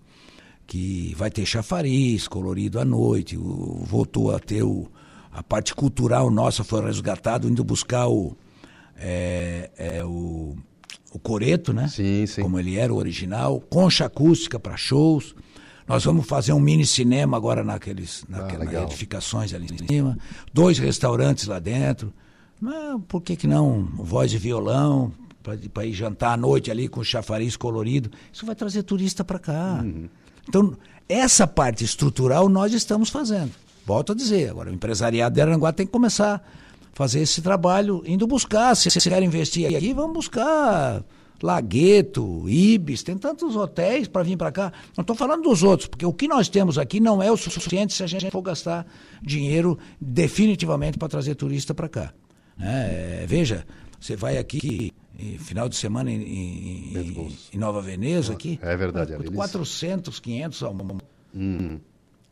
que vai ter chafariz colorido à noite, o- voltou a ter o, a parte cultural nossa foi resgatado, indo buscar o, é, é, o, o coreto, né? Sim, sim. Como ele era o original, concha acústica para shows. Nós vamos fazer um mini cinema agora naqueles, naquelas legal. edificações ali em cima, dois restaurantes lá dentro. Mas por que, que não voz e violão, para ir jantar à noite ali com chafariz colorido? Isso vai trazer turista para cá. Então, essa parte estrutural nós estamos fazendo. Volto a dizer, agora o empresariado de Aranguá tem que começar a fazer esse trabalho, indo buscar. Se vocês querem investir aqui, vamos buscar Lagueto, Ibis, tem tantos hotéis para vir para cá. Não estou falando dos outros, porque o que nós temos aqui não é o suficiente se a gente for gastar dinheiro definitivamente para trazer turista para cá. né? É, veja, você vai aqui final de semana em, em- em- Nova Veneza aqui. É verdade, ali eles- 400, 500 ao Hum.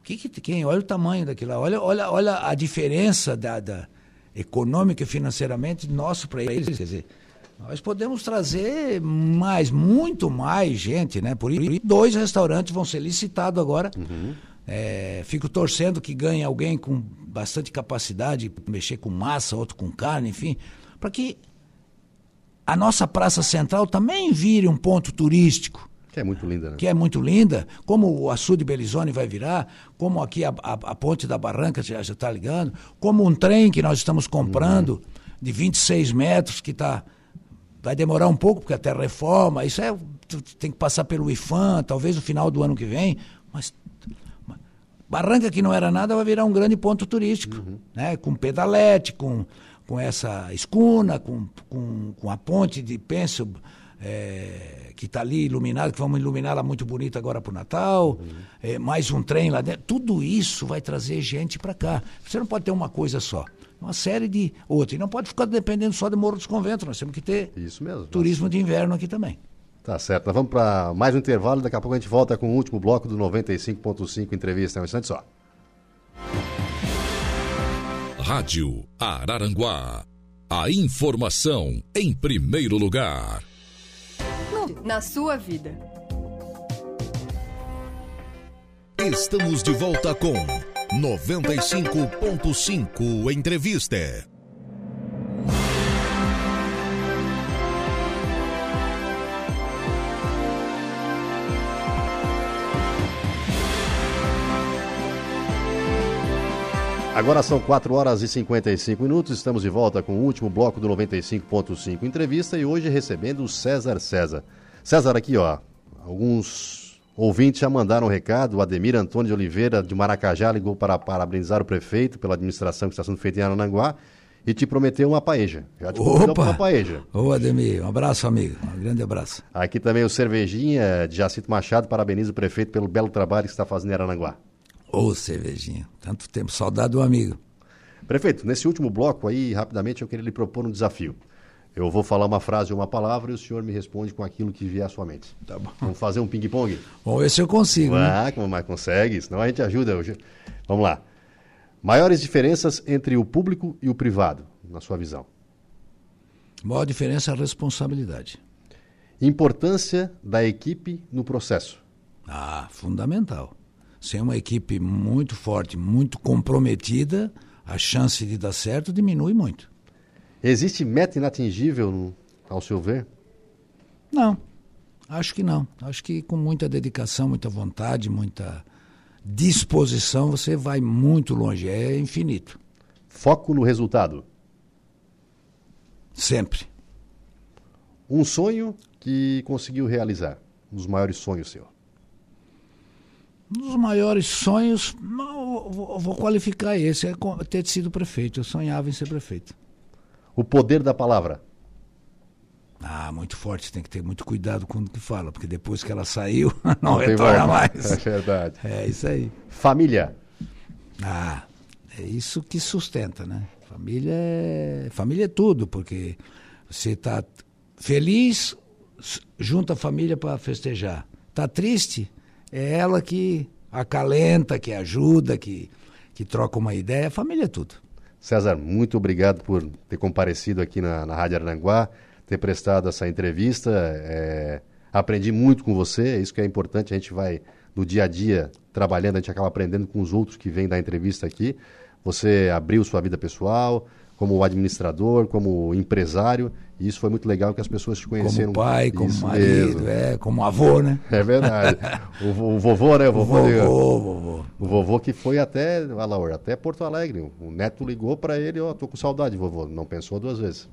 que, que quem olha o tamanho daquilo lá, olha, olha, olha a diferença da, da econômica e financeiramente nosso para eles, quer dizer, nós podemos trazer mais, muito mais gente, né? Por isso, dois restaurantes vão ser licitados agora. É, fico torcendo que ganhe alguém com bastante capacidade, mexer com massa, outro com carne, enfim, para que a nossa praça central também vire um ponto turístico Que é muito linda, né? que é muito linda, como o açude Belizone vai virar, como aqui a, a- a ponte da Barranca já está ligando, como um trem que nós estamos comprando de 26 metros que tá, vai demorar um pouco porque até reforma, isso é tem que passar pelo IFAM, talvez no final do ano que vem, mas Barranca que não era nada vai virar um grande ponto turístico, né? Com pedalete, com, com essa escuna, com, com, com a ponte de Penso é, que está ali iluminada, que vamos iluminá-la muito bonita agora para o Natal, é, mais um trem lá dentro. Tudo isso vai trazer gente para cá. Você não pode ter uma coisa só. Uma série de outras. E não pode ficar dependendo só de Morro dos Conventos. Nós temos que ter Isso mesmo. turismo de inverno aqui também. Tá certo. Nós vamos para mais um intervalo. Daqui a pouco a gente volta com o último bloco do 95.5 Entrevista. É um instante só. Rádio Araranguá. A informação em primeiro lugar. Na sua vida. Estamos de volta com 95.5 Entrevista. Agora são 4 horas e 55 minutos. Estamos de volta com o último bloco do 95.5 Entrevista e hoje recebendo o César César. César, aqui ó, alguns ouvintes já mandaram um recado. O Ademir Antônio de Oliveira de Maracajá ligou para parabenizar o prefeito pela administração que está sendo feita em Arananguá e te prometeu uma paeja. Já te para uma paeja. Ô Ademir, um abraço, amigo. Um grande abraço. Aqui também o Cervejinha de Jacito Machado parabeniza o prefeito pelo belo trabalho que está fazendo em Arananguá. Ô, cervejinha. Tanto tempo, saudade do amigo. Prefeito, nesse último bloco aí, rapidamente, eu queria lhe propor um desafio. Eu vou falar uma frase ou uma palavra e o senhor me responde com aquilo que vier à sua mente. Tá bom. Vamos fazer um ping-pong? Vamos ver se eu consigo. né? Ah, como mais consegue, senão a gente ajuda hoje. Vamos lá. Maiores diferenças entre o público e o privado, na sua visão? Maior diferença é a responsabilidade. Importância da equipe no processo. Ah, fundamental. Sem uma equipe muito forte, muito comprometida, a chance de dar certo diminui muito. Existe meta inatingível, ao seu ver? Não, acho que não. Acho que com muita dedicação, muita vontade, muita disposição, você vai muito longe, é infinito. Foco no resultado. Sempre. Um sonho que conseguiu realizar. Um dos maiores sonhos seu. Um dos maiores sonhos, não, vou, vou qualificar esse, é ter sido prefeito. Eu sonhava em ser prefeito. O poder da palavra. Ah, muito forte, tem que ter muito cuidado com o que fala, porque depois que ela saiu, [LAUGHS] não, não retorna mais. [LAUGHS] É verdade. É isso aí. Família. Ah, é isso que sustenta, né? Família é, família é tudo, porque você está feliz, junta a família para festejar. Está triste, é ela que acalenta, que ajuda, que, que troca uma ideia. Família é tudo. César, muito obrigado por ter comparecido aqui na, na Rádio Aranguá, ter prestado essa entrevista. É, aprendi muito com você, é isso que é importante. A gente vai, no dia a dia, trabalhando, a gente acaba aprendendo com os outros que vêm da entrevista aqui. Você abriu sua vida pessoal, como administrador, como empresário, e isso foi muito legal que as pessoas te conheceram. Como pai, como marido, é, como avô, né? É verdade. o, o, vovô, né? O vovô, o vovô, vovô. O vovô que foi até, Alaor, até Porto Alegre. O neto ligou para ele, ó, oh, tô com saudade, vovô. Não pensou duas vezes.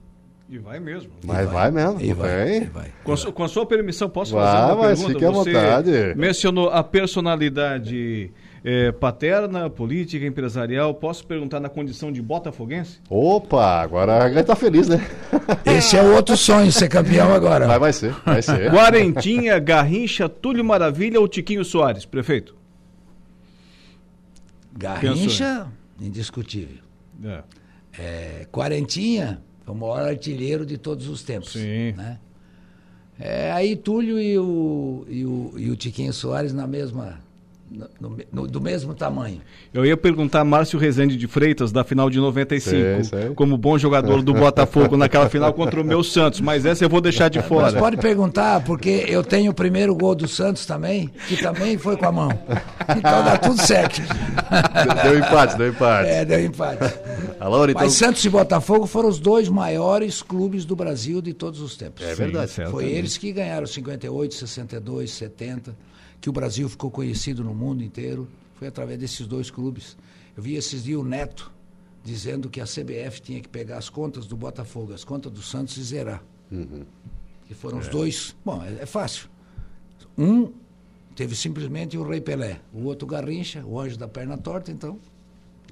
E vai mesmo. Mas vai, vai, mesmo. E vai, e vai. Com, a, com a sua permissão, posso vai, fazer uma mas pergunta? Fique à Você vontade. mencionou a personalidade é, paterna, política, empresarial. Posso perguntar na condição de botafoguense? Opa, agora ele tá feliz, né? [LAUGHS] Esse é o outro sonho, ser campeão agora. Vai, vai ser, vai ser. Quarentinha, Garrincha, Túlio Maravilha ou Tiquinho Soares, prefeito? Garrincha, indiscutível. É. É, Quarentinha, o maior artilheiro de todos os tempos. Sim. Né? É, aí Túlio e o, e, o, e o Tiquinho Soares na mesma no, no, do mesmo tamanho. Eu ia perguntar Márcio Rezende de Freitas, da final de 95, Sei, sei. como bom jogador do Botafogo naquela final contra o meu Santos, mas essa eu vou deixar de Mas fora. pode perguntar, porque eu tenho o primeiro gol do Santos também, que também foi com a mão. Então dá tudo certo. Deu empate, deu empate. É, deu empate. Alô, então... Mas Santos e Botafogo foram os dois maiores clubes do Brasil de todos os tempos. É verdade. Sim, certo. Foi eles que ganharam 58, 62, 70, que o Brasil ficou conhecido no mundo inteiro. Foi através desses dois clubes. Eu vi esses dias o Neto dizendo que a CBF tinha que pegar as contas do Botafogo, as contas do Santos e zerar. Que foram os dois. Bom, é, é fácil. Um teve simplesmente o Rei Pelé, o outro Garrincha, o anjo da perna torta, então.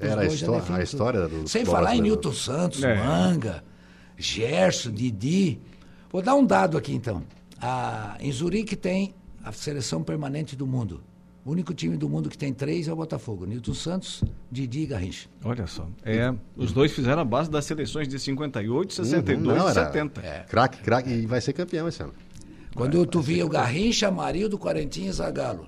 Era a, dois já histó- definem a história do Sem falar em. Newton Santos, É. Manga, Gerson, Didi. Vou dar um dado aqui então. A, em Zurique tem a seleção permanente do mundo. O único time do mundo que tem três é o Botafogo. Newton Santos, Didi e Garrincha. Olha só. É, os dois fizeram a base das seleções de 58, 62 Uhum, não, e era 70. Craque, craque, e vai ser campeão esse ano. Quando tu via o Garrincha, Amarildo, Quarentinha e Zagalo.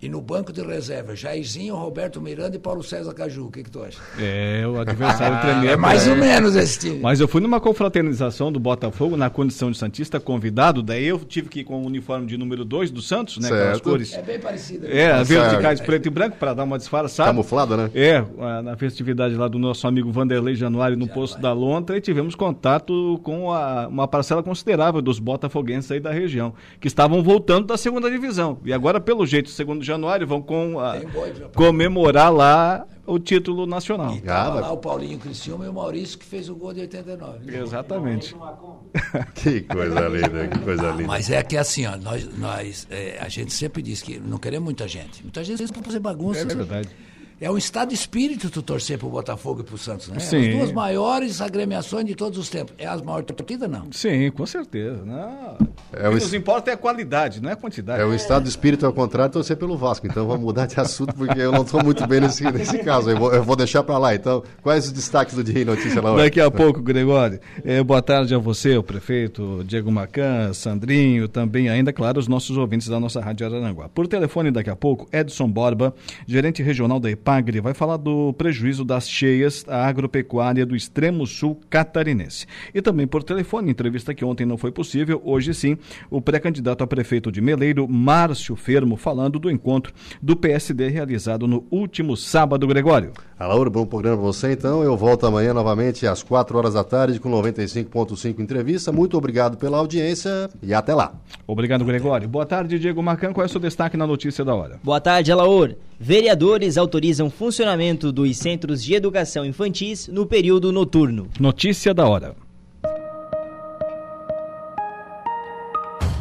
E no banco de reserva, Jairzinho, Roberto Miranda e Paulo César Caju. O que, que tu acha? É, o adversário tremia. É mais ou menos esse time. Mas eu fui numa confraternização do Botafogo na condição de Santista convidado, daí eu tive que ir com o uniforme de número 2 do Santos, né? Aquelas Certo. cores. É bem parecido. É, a Tá verde certo. cais preto e branco para dar uma disfarçada. Camuflado, né? É, na festividade lá do nosso amigo Vanderlei Januário no Posto da Lontra e tivemos contato com a- uma parcela considerável dos botafoguenses aí da região, que estavam voltando da segunda divisão. E agora, pelo jeito, segundo Januário, vão com a- boi pra- comemorar lá o título nacional. E tava Ah, vai- lá o Paulinho Criciúma e o Maurício que fez o gol de 89. né? Exatamente. [LAUGHS] Que coisa linda, que coisa linda. Mas é que assim, ó, nós, nós é, a gente sempre diz que não queremos muita gente. Muita gente para fazer bagunça. É né? É um estado de espírito tu torcer pro Botafogo e pro Santos, né? Sim. As duas maiores agremiações de todos os tempos. É as maiores torcidas, não. Sim, com certeza. Não. É o o que es- nos importa é a qualidade, não é a quantidade. É o estado de espírito ao contrário torcer pelo Vasco. Então vamos mudar de assunto porque eu não estou muito bem nesse, nesse caso. Eu vou, eu vou deixar para lá. Então, quais os destaques do dia em notícia lá hoje? Daqui a pouco, Gregório. É, boa tarde a você, o prefeito Diego Macan, Sandrinho, também ainda, claro, os nossos ouvintes da nossa Rádio Araranguá. Por telefone, daqui a pouco, Edson Borba, gerente regional da EPAC Epagre vai falar do prejuízo das cheias à agropecuária do extremo sul catarinense. E também por telefone, entrevista que ontem não foi possível, hoje sim, o pré-candidato a prefeito de Meleiro, Márcio Fermo, falando do encontro do PSD realizado no último sábado, Gregório. Alauro, bom programa para você então. Eu volto amanhã novamente às 4 horas da tarde com 95.5 entrevista. Muito obrigado pela audiência e até lá. Obrigado, Gregório. Boa tarde, Diego Macan. Qual é o seu destaque na notícia da hora? Boa tarde, Alaor. Vereadores autorizam funcionamento dos centros de educação infantis no período noturno. Notícia da hora.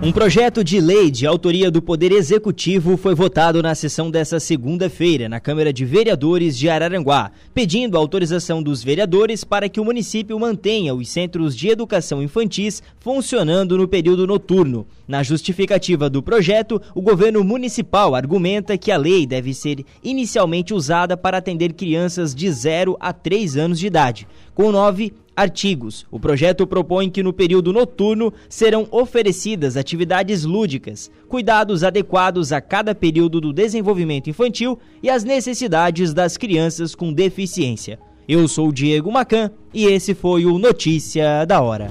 Um projeto de lei de autoria do Poder Executivo foi votado na sessão desta segunda-feira na Câmara de Vereadores de Araranguá, pedindo a autorização dos vereadores para que o município mantenha os centros de educação infantis funcionando no período noturno. Na justificativa do projeto, o governo municipal argumenta que a lei deve ser inicialmente usada para atender crianças de 0 a 3 anos de idade, com nove artigos. O projeto propõe que no período noturno serão oferecidas atividades lúdicas, cuidados adequados a cada período do desenvolvimento infantil e às necessidades das crianças com deficiência. Eu sou o Diego Macan e esse foi o Notícia da Hora.